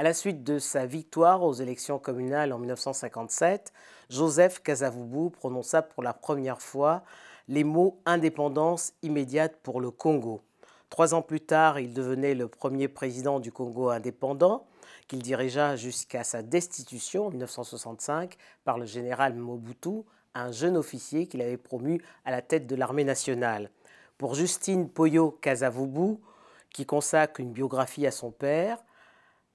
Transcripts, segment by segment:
À la suite de sa victoire aux élections communales en 1957, Joseph Kasavubu prononça pour la première fois les mots indépendance immédiate pour le Congo. Trois ans plus tard, il devenait le premier président du Congo indépendant, qu'il dirigea jusqu'à sa destitution en 1965 par le général Mobutu, un jeune officier qu'il avait promu à la tête de l'armée nationale. Pour Justine Poyo Kasavubu, qui consacre une biographie à son père,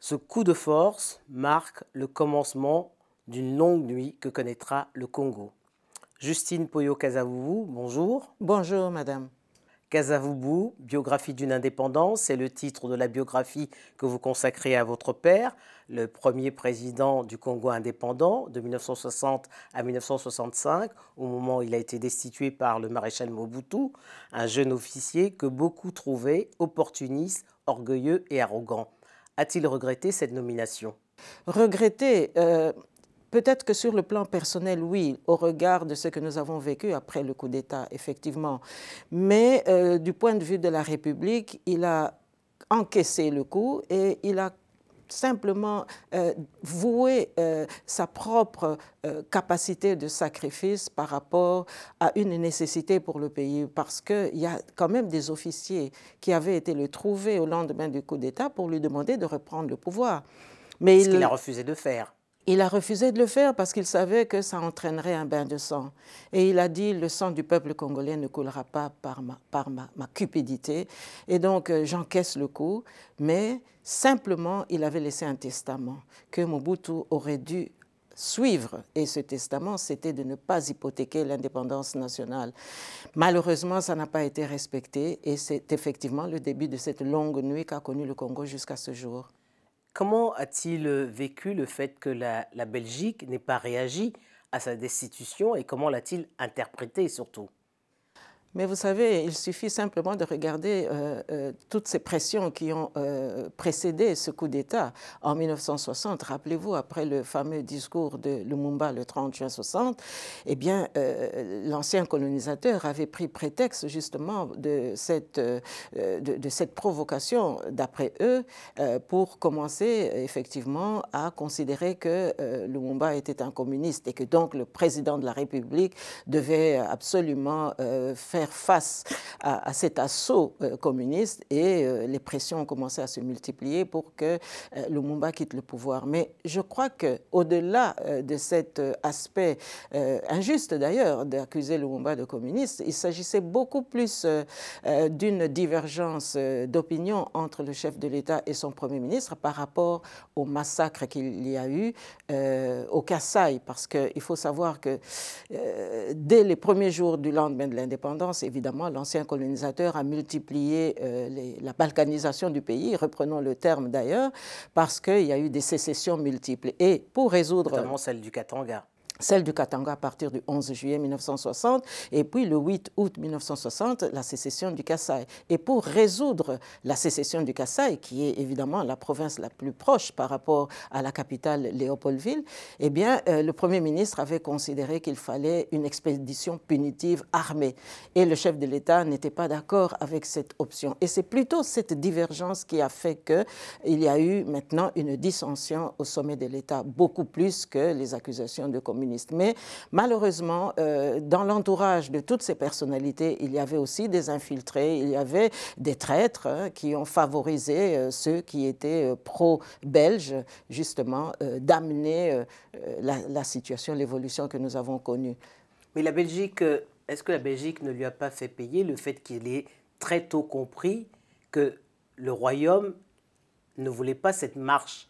ce coup de force marque le commencement d'une longue nuit que connaîtra le Congo. Justine Poyo Kasavubu, bonjour. Bonjour, madame. Kasavubu, biographie d'une indépendance, c'est le titre de la biographie que vous consacrez à votre père, le premier président du Congo indépendant de 1960 à 1965, au moment où il a été destitué par le maréchal Mobutu, un jeune officier que beaucoup trouvaient opportuniste, orgueilleux et arrogant. A-t-il regretté cette nomination? Regretter, euh, Peut-être que sur le plan personnel, oui, au regard de ce que nous avons vécu après le coup d'État, effectivement. Mais euh, du point de vue de la République, il a encaissé le coup et il a simplement euh, voué euh, sa propre capacité de sacrifice par rapport à une nécessité pour le pays, parce qu'il y a quand même des officiers qui avaient été le trouver au lendemain du coup d'État pour lui demander de reprendre le pouvoir. Mais Ce il... qu'il a refusé de faire. Il a refusé de le faire parce qu'il savait que ça entraînerait un bain de sang. Et il a dit, le sang du peuple congolais ne coulera pas par ma, cupidité. Et donc, euh, j'encaisse le coup. Mais simplement, il avait laissé un testament que Mobutu aurait dû suivre. Et ce testament, c'était de ne pas hypothéquer l'indépendance nationale. Malheureusement, ça n'a pas été respecté. Et c'est effectivement le début de cette longue nuit qu'a connue le Congo jusqu'à ce jour. Comment a-t-il vécu le fait que la, Belgique n'ait pas réagi à sa destitution et comment l'a-t-il interprété surtout? Mais vous savez, il suffit simplement de regarder euh, euh, toutes ces pressions qui ont euh, précédé ce coup d'État en 1960. Rappelez-vous, après le fameux discours de Lumumba le 30 juin 60, eh bien, l'ancien colonisateur avait pris prétexte justement de cette, de, de cette provocation, d'après eux, pour commencer effectivement à considérer que Lumumba était un communiste et que donc le président de la République devait absolument faire face à, cet assaut euh, communiste et euh, les pressions ont commencé à se multiplier pour que euh, Lumumba quitte le pouvoir. Mais je crois qu'au-delà de cet aspect injuste d'ailleurs d'accuser Lumumba de communiste, il s'agissait beaucoup plus d'une divergence d'opinion entre le chef de l'État et son Premier ministre par rapport au massacre qu'il y a eu au Kassai, parce qu'il faut savoir que dès les premiers jours du lendemain de l'indépendance, évidemment, l'ancien colonisateur a multiplié euh, la balkanisation du pays, reprenons le terme d'ailleurs, parce qu'il y a eu des sécessions multiples. Et pour résoudre... Notamment celle du Katanga celle du Katanga à partir du 11 juillet 1960, et puis le 8 août 1960, la sécession du Kassai. Et pour résoudre la sécession du Kassai, qui est évidemment la province la plus proche par rapport à la capitale Léopoldville, eh bien, euh, le Premier ministre avait considéré qu'il fallait une expédition punitive armée. Et le chef de l'État n'était pas d'accord avec cette option. Et c'est plutôt cette divergence qui a fait qu'il y a eu maintenant une dissension au sommet de l'État, beaucoup plus que les accusations de communisme mais malheureusement, euh, dans l'entourage de toutes ces personnalités, il y avait aussi des infiltrés, il y avait des traîtres hein, qui ont favorisé euh, ceux qui étaient euh, pro-belges, justement, d'amener la, situation, l'évolution que nous avons connue. Mais la Belgique, est-ce que la Belgique ne lui a pas fait payer le fait qu'il ait très tôt compris que le royaume ne voulait pas cette marche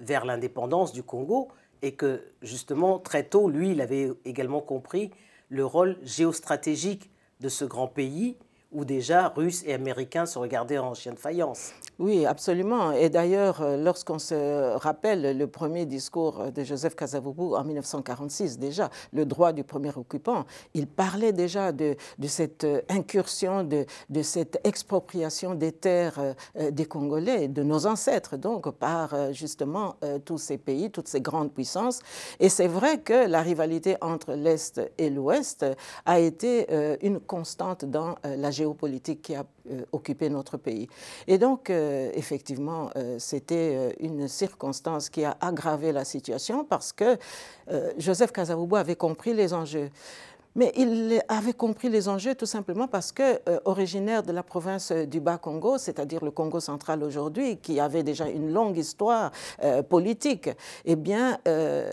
vers l'indépendance du Congo et que justement, très tôt, lui, il avait également compris le rôle géostratégique de ce grand pays où déjà Russes et Américains se regardaient en chien de faïence. Oui, absolument. Et d'ailleurs, euh, lorsqu'on se rappelle le premier discours de Joseph Kasavubu en 1946, déjà, le droit du premier occupant, il parlait déjà de, cette incursion, de, de, cette expropriation des terres euh, des Congolais, de nos ancêtres, donc, par euh, justement tous ces pays, toutes ces grandes puissances. Et c'est vrai que la rivalité entre l'Est et l'Ouest a été une constante dans la géostratégie géopolitique qui a occupé notre pays. Et donc, effectivement, c'était une circonstance qui a aggravé la situation parce que Joseph Kasavubu avait compris les enjeux. Mais il avait compris les enjeux tout simplement parce que, euh, originaire de la province du Bas-Congo, c'est-à-dire le Congo central aujourd'hui, qui avait déjà une longue histoire euh, politique, eh bien, euh,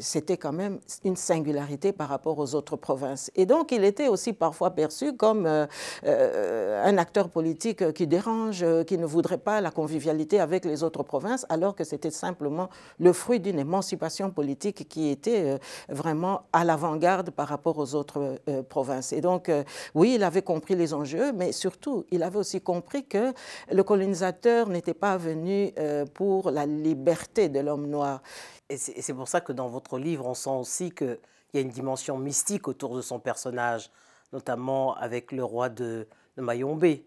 c'était quand même une singularité par rapport aux autres provinces. Et donc, il était aussi parfois perçu comme un acteur politique qui dérange, qui ne voudrait pas la convivialité avec les autres provinces, alors que c'était simplement le fruit d'une émancipation politique qui était vraiment à l'avant-garde par rapport aux autres autres euh, provinces. Et donc, euh, oui, il avait compris les enjeux, mais surtout, il avait aussi compris que le colonisateur n'était pas venu euh, pour la liberté de l'homme noir. Et c'est pour ça que dans votre livre, on sent aussi qu'il y a une dimension mystique autour de son personnage, notamment avec le roi de, Mayombe.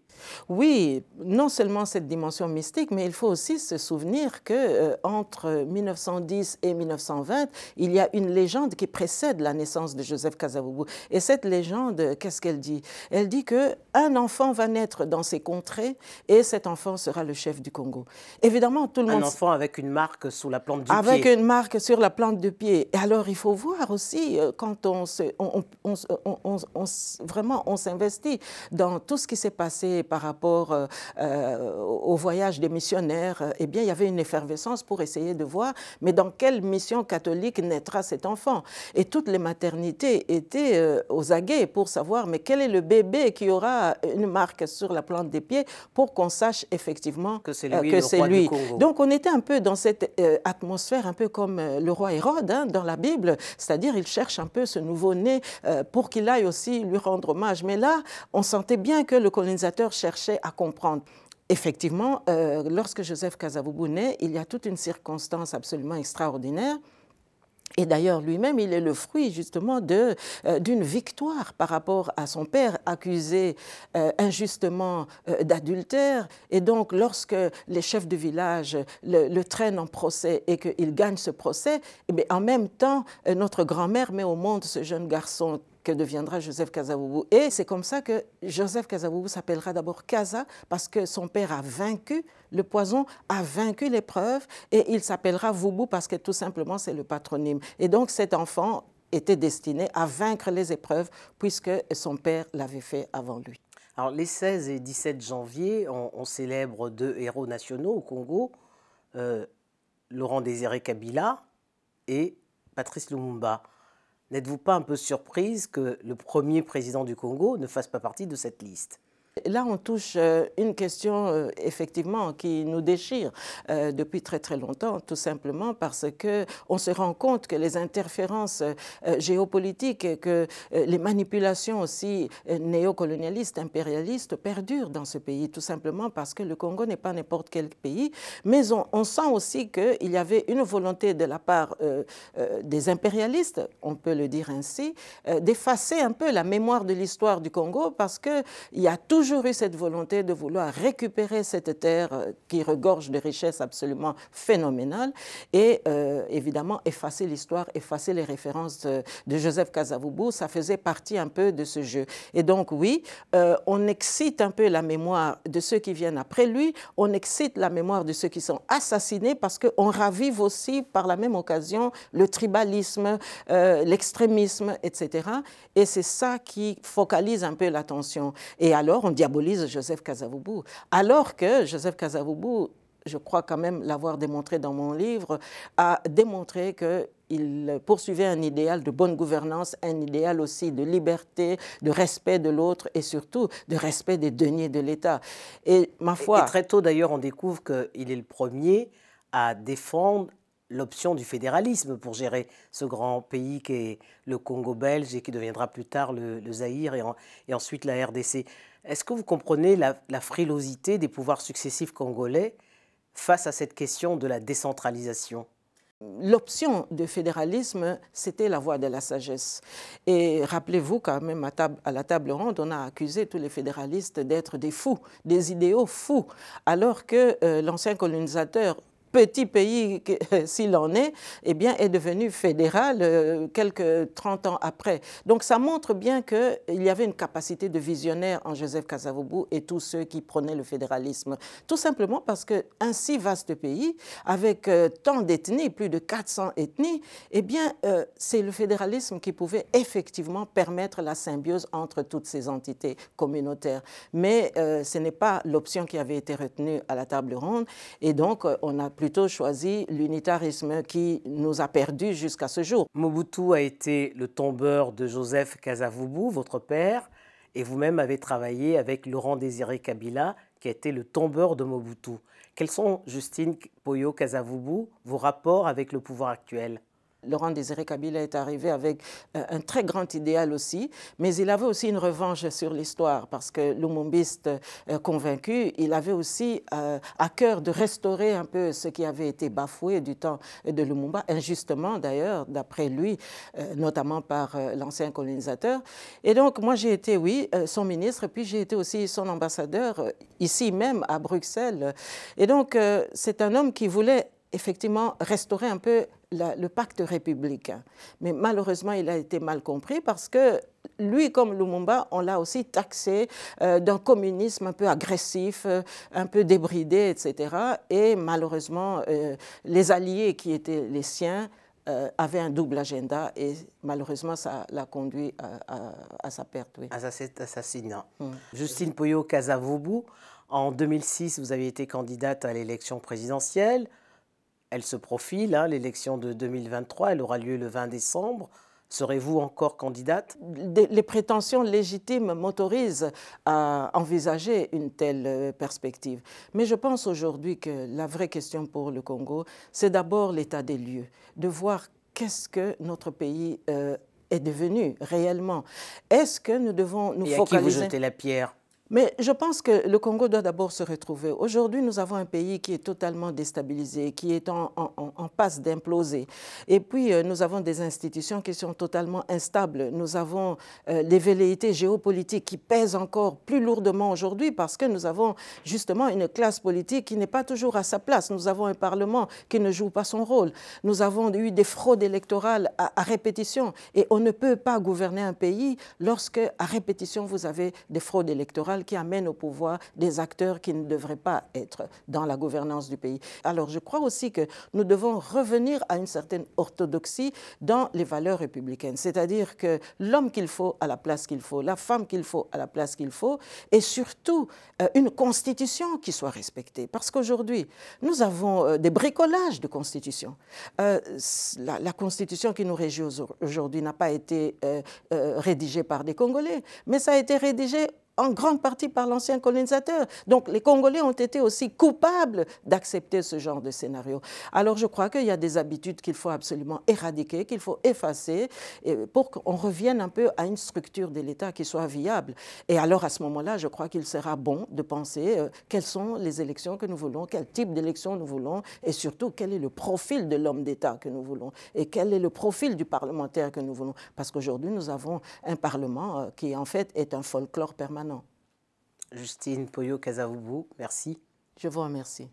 Oui, non seulement cette dimension mystique, mais il faut aussi se souvenir que euh, entre 1910 et 1920, il y a une légende qui précède la naissance de Joseph Kasavubu. Et cette légende, qu'est-ce qu'elle dit? Elle dit que un enfant va naître dans ces contrées et cet enfant sera le chef du Congo. Évidemment, tout le monde. Un enfant avec une marque sous la plante du pied. Avec une marque sur la plante du pied. Et alors, il faut voir aussi euh, quand on, se, on, on vraiment on s'investit dans tout ce qui s'est passé par rapport euh, euh, au voyage des missionnaires, eh bien, il y avait une effervescence pour essayer de voir, mais dans quelle mission catholique naîtra cet enfant Et toutes les maternités étaient euh, aux aguets pour savoir, mais quel est le bébé qui aura une marque sur la plante des pieds pour qu'on sache effectivement que c'est lui. Que lui. Donc, on était un peu dans cette atmosphère, un peu comme le roi Hérode hein, dans la Bible, c'est-à-dire il cherche un peu ce nouveau-né pour qu'il aille aussi lui rendre hommage. Mais là, on sentait bien que le colonisateur cherchait à comprendre. Effectivement, euh, lorsque Joseph Kasavubu naît, il y a toute une circonstance absolument extraordinaire. Et d'ailleurs, lui-même, il est le fruit justement euh, d'une victoire par rapport à son père accusé euh, injustement d'adultère. Et donc, lorsque les chefs de village le, traînent en procès et qu'il gagne ce procès, eh en même temps, notre grand-mère met au monde ce jeune garçon que deviendra Joseph Kasavubu. Et c'est comme ça que Joseph Kasavubu s'appellera d'abord Kaza, parce que son père a vaincu le poison, a vaincu l'épreuve, et il s'appellera Vubu parce que tout simplement c'est le patronyme. Et donc cet enfant était destiné à vaincre les épreuves, puisque son père l'avait fait avant lui. Alors les 16 et 17 janvier, on, célèbre deux héros nationaux au Congo, euh, Laurent Désiré Kabila et Patrice Lumumba. N'êtes-vous pas un peu surprise que le premier président du Congo ne fasse pas partie de cette liste? Là, on touche euh, une question euh, effectivement qui nous déchire euh, depuis très très longtemps, tout simplement parce que on se rend compte que les interférences géopolitiques que les manipulations aussi néocolonialistes, impérialistes perdurent dans ce pays, tout simplement parce que le Congo n'est pas n'importe quel pays, mais on, on sent aussi qu'il y avait une volonté de la part des impérialistes, on peut le dire ainsi, d'effacer un peu la mémoire de l'histoire du Congo parce qu'il y a toujours toujours eu cette volonté de vouloir récupérer cette terre euh, qui regorge de richesses absolument phénoménales et euh, évidemment effacer l'histoire, effacer les références de, Joseph Kasavubu, ça faisait partie un peu de ce jeu. Et donc oui, euh, on excite un peu la mémoire de ceux qui viennent après lui, on excite la mémoire de ceux qui sont assassinés parce qu'on ravive aussi par la même occasion le tribalisme, l'extrémisme, etc. Et c'est ça qui focalise un peu l'attention. Et alors, on diabolise Joseph Kasavubu. Alors que Joseph Kasavubu, je crois quand même l'avoir démontré dans mon livre, a démontré qu'il poursuivait un idéal de bonne gouvernance, un idéal aussi de liberté, de respect de l'autre et surtout de respect des deniers de l'État. Et ma foi. Et très tôt d'ailleurs, on découvre qu'il est le premier à défendre l'option du fédéralisme pour gérer ce grand pays qui est le Congo belge et qui deviendra plus tard le, Zaïre et, ensuite la RDC. Est-ce que vous comprenez la, frilosité des pouvoirs successifs congolais face à cette question de la décentralisation? L'option de fédéralisme, c'était la voie de la sagesse. Et rappelez-vous quand même, à, à, la table ronde, on a accusé tous les fédéralistes d'être des fous, des idéaux fous, alors que euh, l'ancien colonisateur petit pays s'il en est, eh bien, est devenu fédéral euh, quelques 30 ans après. Donc ça montre bien qu'il y avait une capacité de visionnaire en Joseph Kasavubu et tous ceux qui prenaient le fédéralisme. Tout simplement parce qu'un si vaste pays, avec euh, tant d'ethnies, plus de 400 ethnies, eh bien, euh, c'est le fédéralisme qui pouvait effectivement permettre la symbiose entre toutes ces entités communautaires. Mais ce n'est pas l'option qui avait été retenue à la table ronde. Et donc, on a plutôt choisi l'unitarisme qui nous a perdus jusqu'à ce jour. Mobutu a été le tombeur de Joseph Kasavubu, votre père, et vous-même avez travaillé avec Laurent Désiré Kabila, qui a été le tombeur de Mobutu. Quels sont, Justine Poyo Kasavubu, vos rapports avec le pouvoir actuel? Laurent Désiré Kabila est arrivé avec euh, un très grand idéal aussi, mais il avait aussi une revanche sur l'histoire parce que l'umumbiste euh, convaincu, il avait aussi euh, à cœur de restaurer un peu ce qui avait été bafoué du temps de Lumumba, injustement d'ailleurs, d'après lui, notamment par l'ancien colonisateur. Et donc moi j'ai été, oui, son ministre, puis j'ai été aussi son ambassadeur ici même à Bruxelles. Et donc c'est un homme qui voulait effectivement restaurer un peu le pacte républicain. Mais malheureusement, il a été mal compris parce que lui, comme Lumumba, on l'a aussi taxé euh, d'un communisme un peu agressif, euh, un peu débridé, etc. Et malheureusement, euh, les alliés qui étaient les siens avaient un double agenda et malheureusement, ça l'a conduit à, sa perte. Oui. À cet assassinat. Mm. Justine Poyo Kasavubu, en 2006, vous avez été candidate à l'élection présidentielle elle se profile, hein, l'élection de 2023, elle aura lieu le 20 décembre. Serez-vous encore candidate? Les prétentions légitimes m'autorisent à envisager une telle euh, perspective. Mais je pense aujourd'hui que la vraie question pour le Congo, c'est d'abord l'état des lieux, de voir qu'est-ce que notre pays euh, est devenu réellement. Est-ce que nous devons nous Et focaliser... À qui vous jetez la pierre? Mais je pense que le Congo doit d'abord se retrouver. Aujourd'hui, nous avons un pays qui est totalement déstabilisé, qui est en, passe d'imploser. Et puis, euh, nous avons des institutions qui sont totalement instables. Nous avons euh, les velléités géopolitiques qui pèsent encore plus lourdement aujourd'hui parce que nous avons justement une classe politique qui n'est pas toujours à sa place. Nous avons un Parlement qui ne joue pas son rôle. Nous avons eu des fraudes électorales à, à répétition. Et on ne peut pas gouverner un pays lorsque, à répétition, vous avez des fraudes électorales qui amène au pouvoir des acteurs qui ne devraient pas être dans la gouvernance du pays. Alors je crois aussi que nous devons revenir à une certaine orthodoxie dans les valeurs républicaines, c'est-à-dire que l'homme qu'il faut à la place qu'il faut, la femme qu'il faut à la place qu'il faut, et surtout euh, une constitution qui soit respectée. Parce qu'aujourd'hui, nous avons euh, des bricolages de constitution. Euh, la, constitution qui nous régit aujourd'hui n'a pas été rédigée par des Congolais, mais ça a été rédigé en grande partie par l'ancien colonisateur. Donc les Congolais ont été aussi coupables d'accepter ce genre de scénario. Alors je crois qu'il y a des habitudes qu'il faut absolument éradiquer, qu'il faut effacer pour qu'on revienne un peu à une structure de l'État qui soit viable. Et alors à ce moment-là, je crois qu'il sera bon de penser euh, quelles sont les élections que nous voulons, quel type d'élections nous voulons et surtout quel est le profil de l'homme d'État que nous voulons et quel est le profil du parlementaire que nous voulons. Parce qu'aujourd'hui, nous avons un Parlement euh, qui en fait est un folklore permanent. Justine Poyo Kazaoubou, merci. Je vous remercie.